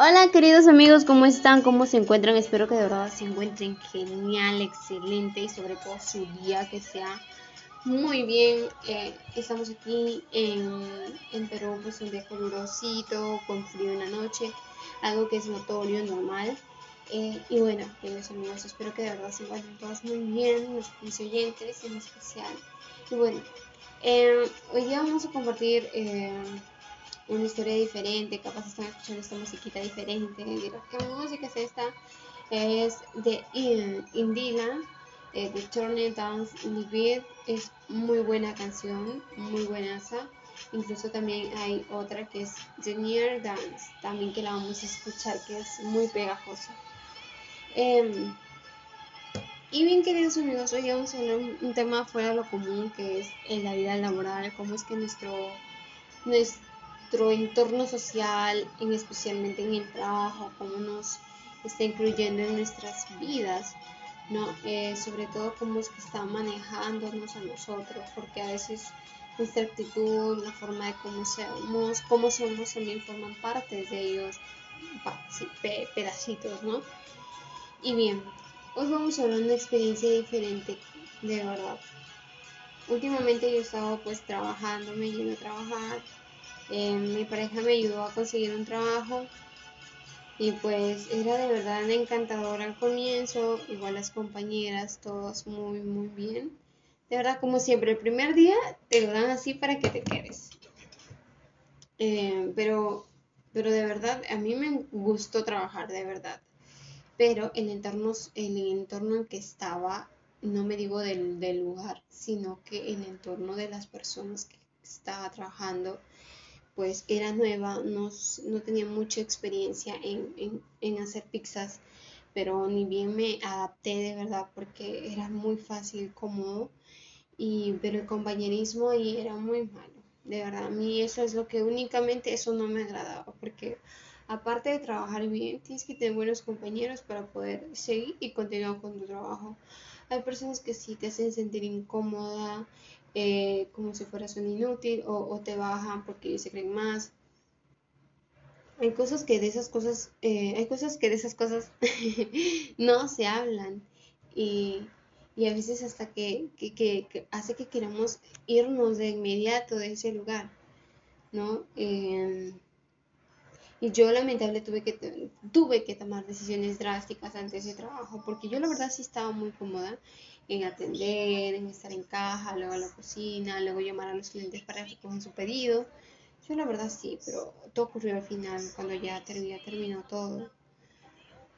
Hola queridos amigos, ¿cómo están? ¿Cómo se encuentran? Espero que de verdad se encuentren genial, excelente y sobre todo su día que sea muy bien. Eh, estamos aquí en, en, Perú, pues un día calurosito, con frío en la noche, algo que es notorio, normal. Eh, y bueno, queridos amigos, espero que de verdad se encuentren todos muy bien, los oyentes en especial. Y bueno, eh, hoy día vamos a compartir una historia diferente, capaz están escuchando esta musiquita diferente, dirán, ¿qué música es esta? Es de Indila, eh, de Turner Dance Beat, es muy buena canción, muy buena Incluso también hay otra que es The Near Dance, también que la vamos a escuchar, que es muy pegajosa. Em, y bien queridos amigos, hoy vamos a hablar un, tema fuera de lo común que es en la vida laboral, cómo es que nuestro, nuestro nuestro entorno social, en especialmente en el trabajo, cómo nos está incluyendo en nuestras vidas, ¿no? Eh, sobre todo cómo es que está manejándonos a nosotros, porque a veces nuestra actitud, la forma de cómo somos, cómo somos también forman parte de ellos, pedacitos, ¿no? Y bien, hoy vamos a hablar de una experiencia diferente, de verdad. Últimamente yo he estado pues trabajando, me llevo a trabajar, eh, mi pareja me ayudó a conseguir un trabajo y pues era de verdad encantador al comienzo, igual las compañeras, todos muy, muy bien. De verdad, como siempre, el primer día te lo dan así para que te quedes. Eh, pero, pero de verdad, a mí me gustó trabajar, de verdad. Pero el entorno, el entorno en que estaba, no me digo del, del lugar, sino que el entorno de las personas que estaba trabajando, pues era nueva, no, no tenía mucha experiencia en, hacer pizzas, pero ni bien me adapté de verdad porque era muy fácil, cómodo, y, pero el compañerismo ahí era muy malo. De verdad, a mí eso es lo que únicamente eso no me agradaba, porque aparte de trabajar bien, tienes que tener buenos compañeros para poder seguir y continuar con tu trabajo. Hay personas que sí te hacen sentir incómoda, eh, como si fueras un inútil o, te bajan porque se creen más. Hay cosas que de esas cosas, eh, hay cosas que de esas cosas no se hablan y, a veces hasta que, hace que queramos irnos de inmediato de ese lugar, ¿no? Em, y yo lamentable tuve que, tuve que tomar decisiones drásticas antes de trabajo, porque yo la verdad sí estaba muy cómoda en atender, en estar en caja, luego a la cocina, luego llamar a los clientes para que recojan su pedido. Yo la verdad sí, pero todo ocurrió al final, cuando ya terminó, todo.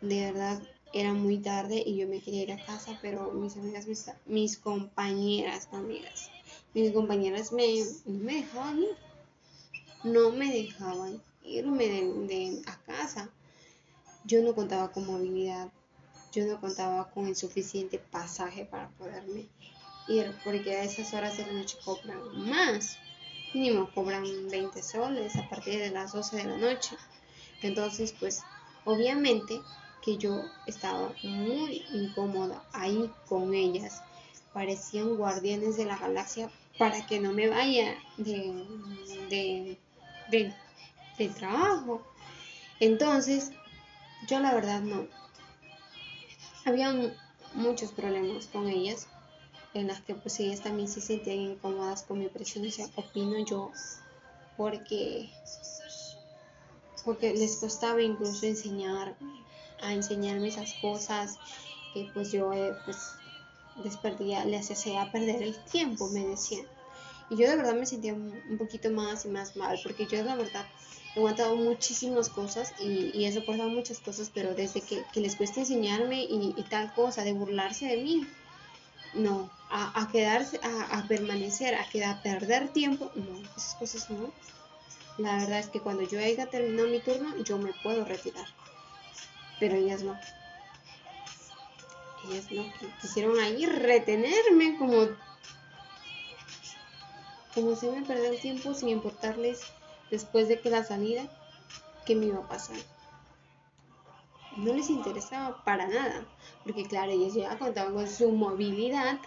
De verdad era muy tarde y yo me quería ir a casa, pero mis amigas, mis, compañeras, amigas, mis compañeras me, no me dejaban ir. No me dejaban irme de, a casa. Yo no contaba con movilidad yo no contaba con el suficiente pasaje para poderme ir, porque a esas horas de la noche cobran más. Mínimo cobran 20 soles a partir de las 12 de la noche. Entonces, pues, obviamente que yo estaba muy incómoda ahí con ellas. Parecían guardianes de la galaxia para que no me vaya de, de, de, del trabajo. Entonces, yo la verdad no, había muchos problemas con ellas, en las que pues ellas también se sentían incómodas con mi presencia, opino yo, porque, porque les costaba incluso enseñar, a enseñarme esas cosas que pues yo eh, pues les perdía, les hacía perder el tiempo, me decían. Y yo de verdad me sentía un poquito más y más mal, porque yo la verdad he aguantado muchísimas cosas y, y he soportado muchas cosas, pero desde que, les cuesta enseñarme y, tal cosa, de burlarse de mí, no, a, quedarse, a, permanecer, a quedar, a perder tiempo, no, esas cosas no. La verdad es que cuando yo haya terminado mi turno, yo me puedo retirar, pero ellas no. Ellas no, quisieron ahí retenerme como como se me perdió el tiempo sin importarles después de que la salida, ¿qué me iba a pasar? No les interesaba para nada, porque claro, ellos ya contaban con su movilidad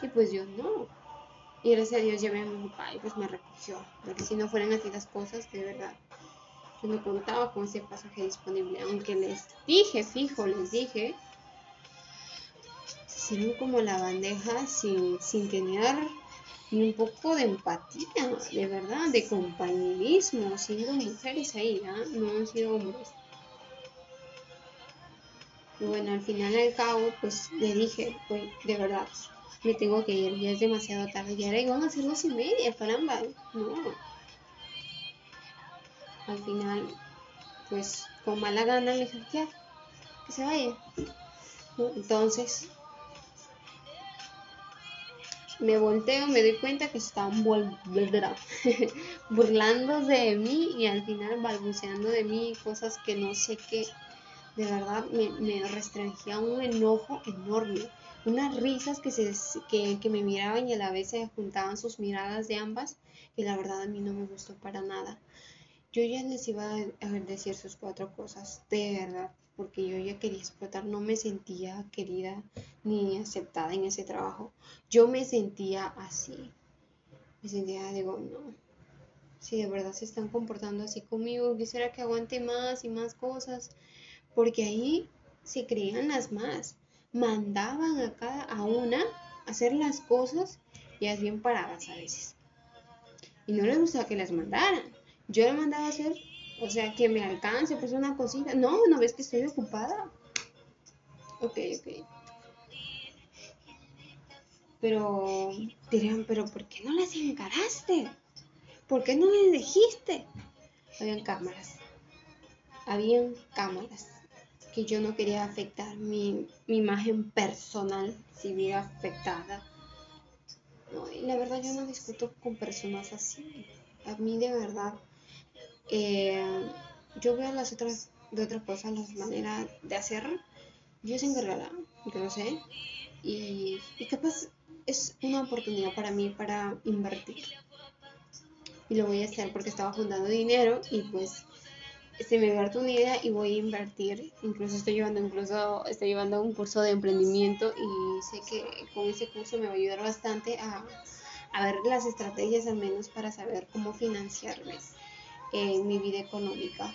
y pues yo no. Y gracias a Dios llamé a mi papá y pues me recogió, porque si no fueran así las cosas, de verdad, Yo no contaba con ese pasaje disponible, aunque les dije, fijo, les dije, se como la bandeja sin, sin tener ni un poco de empatía, de verdad, de compañerismo, siendo mujeres ahí, ¿ah? no han sido hombres. Y bueno, al final al cabo, pues le dije, pues de verdad, me tengo que ir, ya es demasiado tarde, ya iban a ser dos y media, caramba, no. Al final, pues con mala gana le dije, que se vaya. Entonces, me volteo, me doy cuenta que estaban burlando de mí y al final balbuceando de mí cosas que no sé qué. De verdad me, me restringía un enojo enorme. Unas risas que, se, que, que me miraban y a la vez se juntaban sus miradas de ambas, que la verdad a mí no me gustó para nada. Yo ya les iba a decir sus cuatro cosas, de verdad porque yo ya quería explotar, no me sentía querida ni aceptada en ese trabajo. Yo me sentía así. Me sentía, digo, no, si de verdad se están comportando así conmigo, quisiera que aguante más y más cosas, porque ahí se creían las más, mandaban a cada a una hacer las cosas y es bien paradas a veces. Y no les gustaba que las mandaran. Yo le mandaba a hacer o sea, que me alcance, pues una cosita. No, ¿no ves que estoy ocupada? Ok, ok. Pero dirán, pero ¿por qué no las encaraste? ¿Por qué no les dijiste? Habían cámaras. Habían cámaras que yo no quería afectar mi, mi imagen personal si hubiera afectada. No, y la verdad yo no discuto con personas así. A mí de verdad eh, yo veo las otras, de otras cosas, las maneras de hacer. Yo se encargará, yo lo sé. Y, y capaz es una oportunidad para mí para invertir. Y lo voy a hacer porque estaba juntando dinero y pues se me dio una idea y voy a invertir. Incluso estoy llevando incluso estoy llevando un curso de emprendimiento y sé que con ese curso me va a ayudar bastante a, a ver las estrategias al menos para saber cómo financiarme en mi vida económica.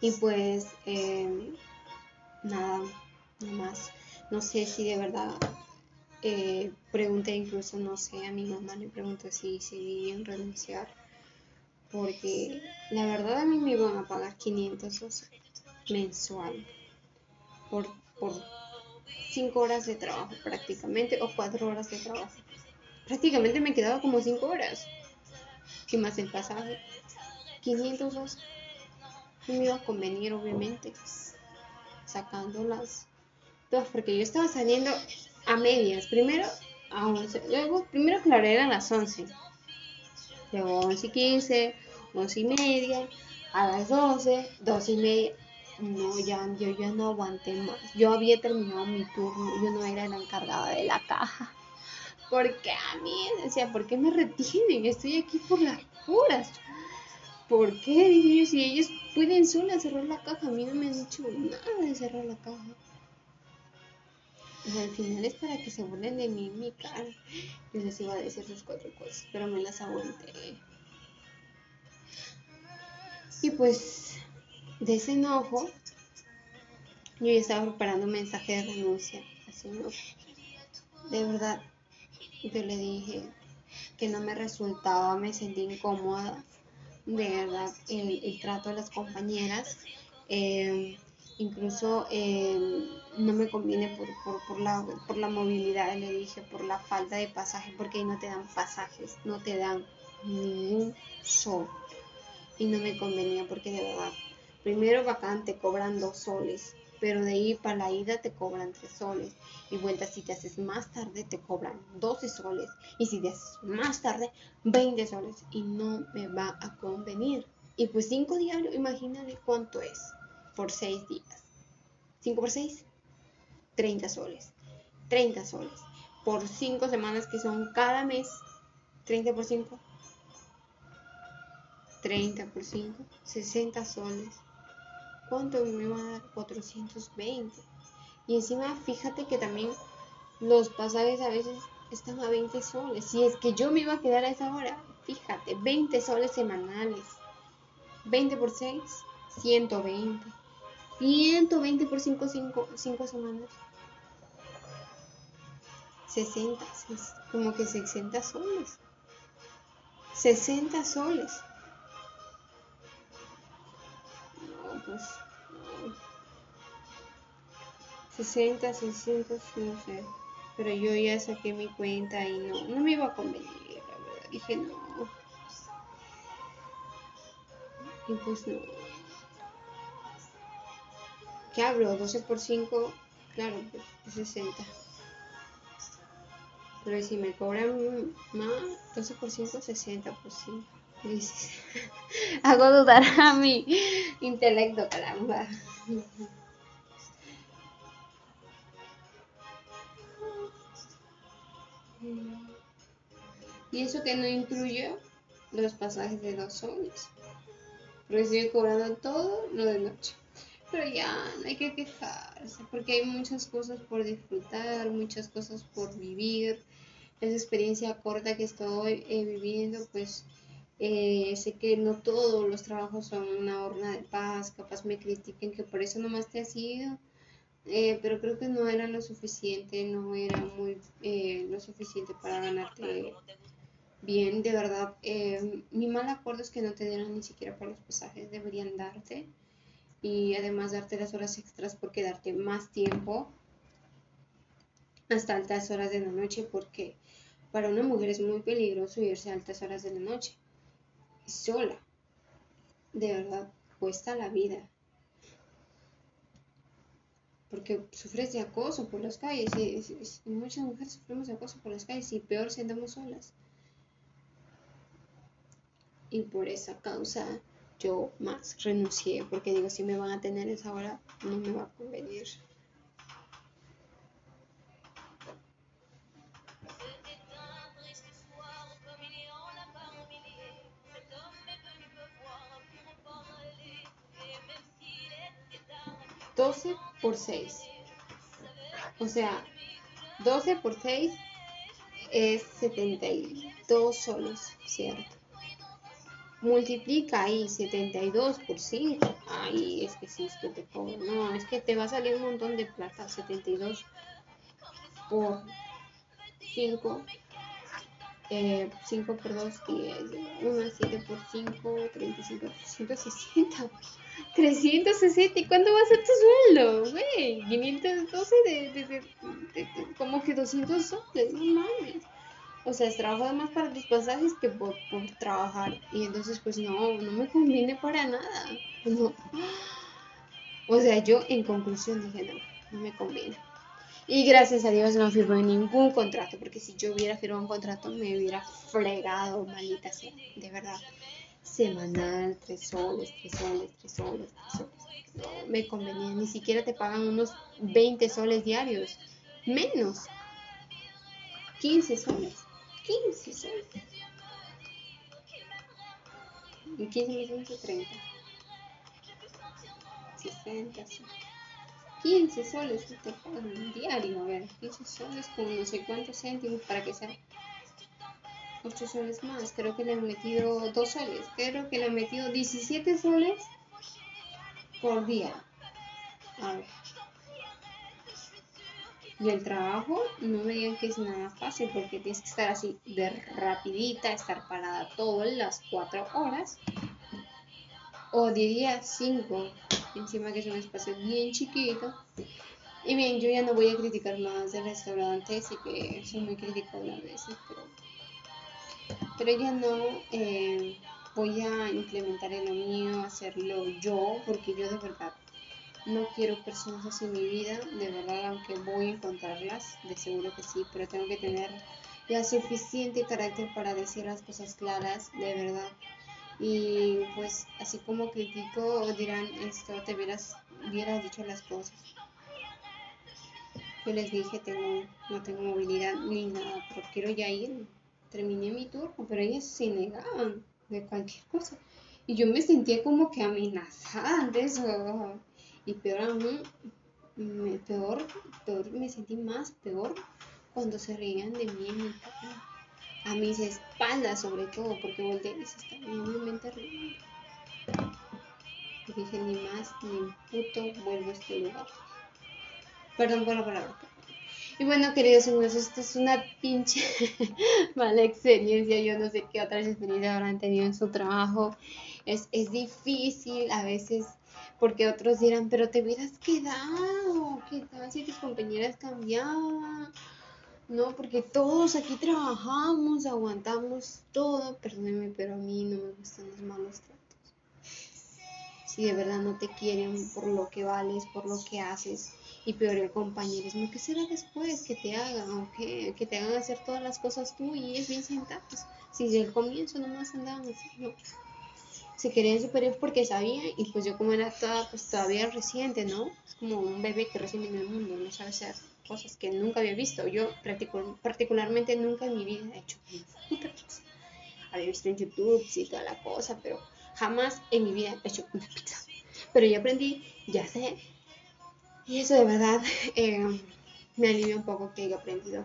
Y pues eh, nada, nada más. No sé si de verdad eh, pregunté incluso, no sé, a mi mamá le pregunté si, si en renunciar. Porque la verdad a mí me iban a pagar 500 mensual por, por 5 horas de trabajo prácticamente o 4 horas de trabajo. Prácticamente me quedaba como 5 horas que más el pasaje. 500 dos. No me iba a convenir, obviamente, sacándolas todas, porque yo estaba saliendo a medias. Primero a 11, luego, primero claro, eran las 11. Luego 11 y 15, 11 y media, a las 12, 12 y media. No, ya, yo ya no aguanté más. Yo había terminado mi turno, yo no era la encargada de la caja. Porque a mí, decía, ¿por qué me retienen? Estoy aquí por las puras. ¿Por qué? Dije yo, si ellos pueden solas cerrar la caja, a mí no me han dicho nada de cerrar la caja. Y al final es para que se burlen de mí mi cara. Yo les iba a decir sus cuatro cosas, pero me las aguanté. Y pues, de ese enojo, yo ya estaba preparando un mensaje de renuncia. Así no. De verdad, yo le dije que no me resultaba, me sentí incómoda, de verdad, el, trato de las compañeras. Em, incluso em, no me conviene por, por, la, por la movilidad, le dije, por la falta de pasaje, porque ahí no te dan pasajes, no te dan ningún sol. Y no me convenía porque de verdad, primero bacán te cobran dos soles, pero de ahí para la ida te cobran 3 soles. Y vuelta, si te haces más tarde, te cobran 12 soles. Y si te haces más tarde, 20 soles. Y no me va a convenir. Y pues 5 diarios, imagínate cuánto es por 6 días. 5 por 6, 30 soles. 30 soles. Por 5 semanas que son cada mes, 30 por 5. 30 por 5, 60 soles. ¿Cuánto me va a dar? 420. Y encima, fíjate que también los pasajes a veces están a 20 soles. Si es que yo me iba a quedar a esa hora, fíjate, 20 soles semanales. 20 por 6, 120. 120 por 5, 5, semanas. 60, como que 60 soles. 60 soles. Pues. 60, 600, no sé. Pero yo ya saqué mi cuenta y no, no me iba a convenir, la verdad. Dije no. Y pues no. ¿Qué hablo? 12 por 5, claro, pues 60. Pero si me cobran más, 12 por 5, 60 por 5. Hago dudar a mi intelecto, caramba. Y eso que no incluye los pasajes de dos soles. Porque estoy cobrando todo lo de noche. Pero ya no hay que quejarse, porque hay muchas cosas por disfrutar, muchas cosas por vivir. Esa experiencia corta que estoy eh, viviendo, pues eh, sé que no todos los trabajos son una horna de paz, capaz me critiquen que por eso nomás te has ido, eh, pero creo que no era lo suficiente, no era muy lo suficiente para ganarte bien, de verdad. mi mal acuerdo es que no te dieran ni siquiera por los pasajes, deberían darte y además darte las horas extras porque darte más tiempo hasta altas horas de la noche porque para una mujer es muy peligroso irse a altas horas de la noche sola. De verdad, cuesta la vida. Porque sufres de acoso por las calles y, muchas mujeres sufrimos de acoso por las calles y peor si andamos solas. Y por esa causa yo más renuncié porque digo, si me van a tener esa hora, no me va a convenir. ¿12 por 6. O sea, 12 por 6 es 72 solos, ¿cierto? multiplica ahí 72 por 5. Ay, es que sí, es que te cobro. No, es que te va a salir un montón de plata. 72 por 5. 5 por 2, 10. 1, 7 por 5, 35, 360. 360. ¿Y cuánto va a ser tu sueldo? Güey, 512 de, de, de, de, como que 200 soles. No mames. O sea, trabajo más para tus pasajes que por, trabajar. Y entonces, pues no, no me conviene para nada. O sea, yo en conclusión dije, no, no me conviene. Y gracias a Dios no firmé ningún contrato, porque si yo hubiera firmado un contrato me hubiera fregado, maldita sea, de verdad. Semanal, tres soles, tres soles, tres soles, tres soles. No me convenía, ni siquiera te pagan unos 20 soles diarios, menos 15 soles. 15 soles. Y 15 millones 30. 60, 15 soles te pagan diario, a ver, 15 soles con no sé cuántos céntimos para que sea 8 soles más. Creo que le han metido 2 soles. Creo que le han metido 17 soles por día. A ver. Y el trabajo, no me digan que es nada fácil porque tienes que estar así de rapidita, estar parada todas las cuatro horas. O diría cinco, encima que es un espacio bien chiquito. Y bien, yo ya no voy a criticar más de restaurantes y que soy muy crítico a veces, pero, pero ya no eh, voy a implementar en lo mío, hacerlo yo, porque yo de verdad no quiero personas así en mi vida, de verdad, aunque voy a encontrarlas, de seguro que sí, pero tengo que tener ya suficiente carácter para decir las cosas claras, de verdad. Y pues así como critico, dirán, esto te hubieras, hubieras dicho las cosas. Yo les dije, tengo, no tengo movilidad ni nada, pero quiero ya ir. Terminé mi turno, pero ellos se negaban de cualquier cosa. Y yo me sentía como que amenazada de eso. Y peor aún, me, peor, peor, me sentí más peor cuando se reían de mí en mi A mis espaldas sobre todo, porque volteé y se estaban riendo. Dije ni más ni puto vuelvo a este lugar. Perdón por la palabra. Y bueno, queridos amigos, esto es una pinche mala experiencia. Yo no sé qué otras experiencias habrán tenido en su trabajo. Es, es difícil a veces porque otros dirán, pero te hubieras quedado. ¿Qué tal si tus compañeras cambiaban? No, porque todos aquí trabajamos, aguantamos todo. Perdóneme, pero a mí no me gustan los malos tratos si de verdad no te quieren por lo que vales, por lo que haces, y peor el compañerismo, ¿qué será después que te hagan o que, te hagan hacer todas las cosas tú y es bien sentados? Si desde el comienzo nomás andaban así, no. Se querían superior porque sabían y pues yo como era pues todavía reciente, ¿no? Es como un bebé que recién viene al mundo, no sabe hacer cosas que nunca había visto. Yo particularmente nunca en mi vida he hecho Había visto en YouTube y toda la cosa, pero Jamás en mi vida he hecho una pizza. Pero ya aprendí, ya sé. Y eso de verdad eh, me alivia un poco que haya aprendido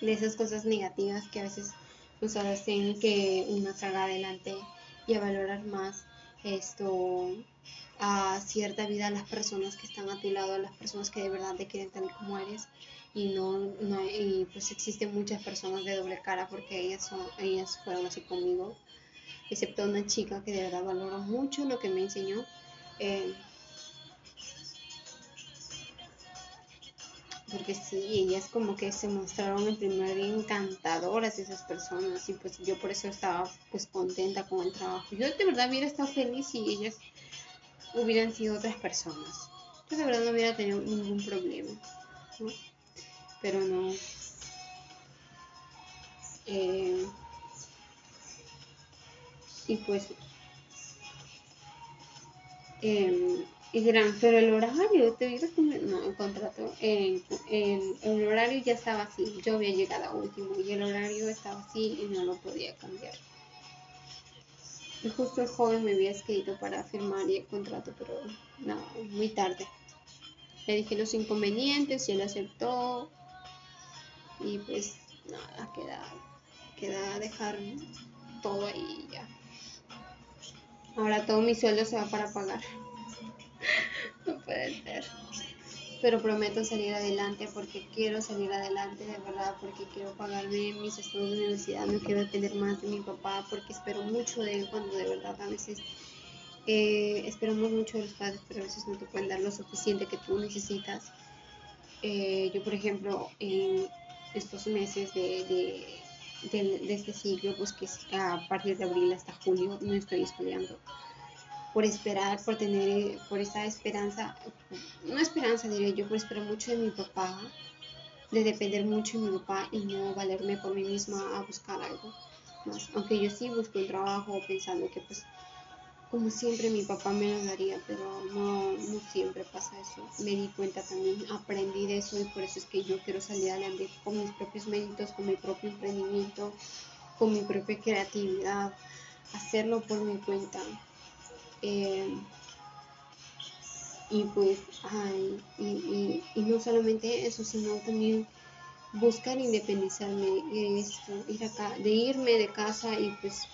de esas cosas negativas que a veces nos hacen que uno salga adelante y a valorar más esto a cierta vida a las personas que están a tu lado, a las personas que de verdad te quieren tal como eres y no, no y pues existen muchas personas de doble cara porque ellas son ellas fueron así conmigo excepto una chica que de verdad valoro mucho lo que me enseñó. Eh, porque sí, ellas como que se mostraron en primer encantadoras esas personas y pues yo por eso estaba pues contenta con el trabajo. Yo de verdad hubiera estado feliz si ellas hubieran sido otras personas. Yo de verdad no hubiera tenido ningún problema, Pero no. Eh, y pues eh, y dirán, pero el horario, te digo no, el contrato, el, el, horario ya estaba así, yo había llegado a último y el horario estaba así y no lo podía cambiar. Y justo el joven me había escrito para firmar el contrato, pero no, muy tarde. Le dije los inconvenientes y él aceptó. Y pues nada, queda, queda dejar todo ahí ya. Ahora todo mi sueldo se va para pagar. No puede ser. Pero prometo salir adelante porque quiero salir adelante de verdad, porque quiero pagarme mis estudios de universidad, no quiero depender más de mi papá, porque espero mucho de él cuando de verdad a veces eh, esperamos mucho de los padres, pero a veces no te pueden dar lo suficiente que tú necesitas. Eh, yo, por ejemplo, en estos meses de, de de, este siglo, pues que a partir de abril hasta julio, no estoy estudiando. Por esperar, por tener, por esa esperanza, no esperanza diré yo, por esperar mucho de mi papá, de depender mucho de mi papá y no valerme por mí misma a buscar algo más. Aunque yo sí busco un trabajo pensando que pues como siempre mi papá me lo daría, pero no, no siempre pasa eso. Me di cuenta también, aprendí de eso y por eso es que yo quiero salir adelante con mis propios méritos, con mi propio emprendimiento, con mi propia creatividad, hacerlo por mi cuenta. Eh, y pues, ay, y, y, y, no solamente eso, sino también buscar independizarme, esto, ir acá, de irme de casa y pues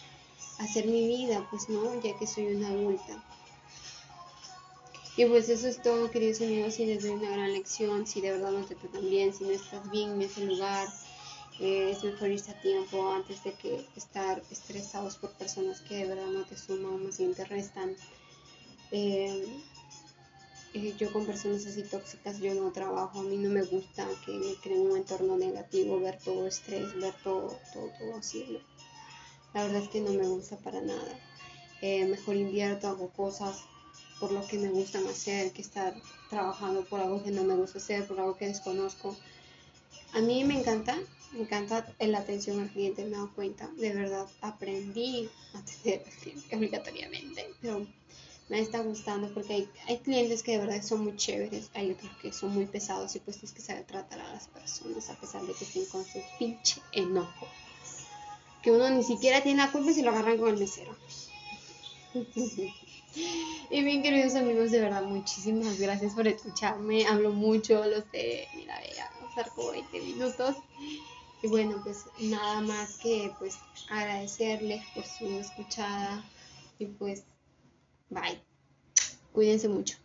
hacer mi vida, pues no, ya que soy una adulta. Y pues eso es todo, queridos amigos, si les doy una gran lección, si de verdad no te tratan bien, si no estás bien en ese lugar, eh, es mejor irse a tiempo antes de que estar estresados por personas que de verdad no te suman, más bien te restan. Eh, eh, yo con personas así tóxicas yo no trabajo, a mí no me gusta que me creen un entorno negativo, ver todo estrés, ver todo, todo, todo así. La verdad es que no me gusta para nada. Eh, mejor invierto, hago cosas por lo que me gustan hacer que estar trabajando por algo que no me gusta hacer, por algo que desconozco. A mí me encanta, me encanta la atención al cliente, me he dado cuenta. De verdad, aprendí a atender al cliente obligatoriamente, pero me está gustando porque hay, hay, clientes que de verdad son muy chéveres, hay otros que son muy pesados y pues tienes que saber tratar a las personas a pesar de que estén con su pinche enojo que uno ni siquiera tiene la culpa se lo agarran con el mesero. y bien, queridos amigos, de verdad, muchísimas gracias por escucharme. Hablo mucho, lo sé, mira, ya pasar como 20 minutos. Y bueno, pues nada más que pues agradecerles por su escuchada y pues Bye. Cuídense mucho.